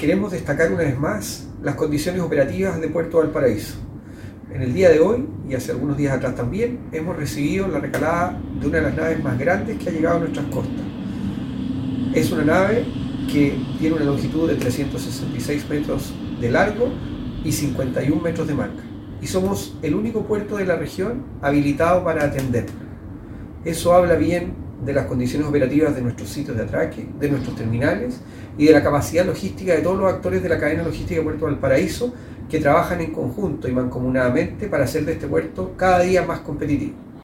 queremos destacar una vez más las condiciones operativas de Puerto Valparaíso. En el día de hoy, y hace algunos días atrás también, hemos recibido la recalada de una de las naves más grandes que ha llegado a nuestras costas. Es una nave que tiene una longitud de 366 metros de largo y 51 metros de marca. Y somos el único puerto de la región habilitado para atenderla. Eso habla bien de las condiciones operativas de nuestros sitios de atraque, de nuestros terminales y de la capacidad logística de todos los actores de la cadena logística de Puerto Valparaíso que trabajan en conjunto y mancomunadamente para hacer de este puerto cada día más competitivo.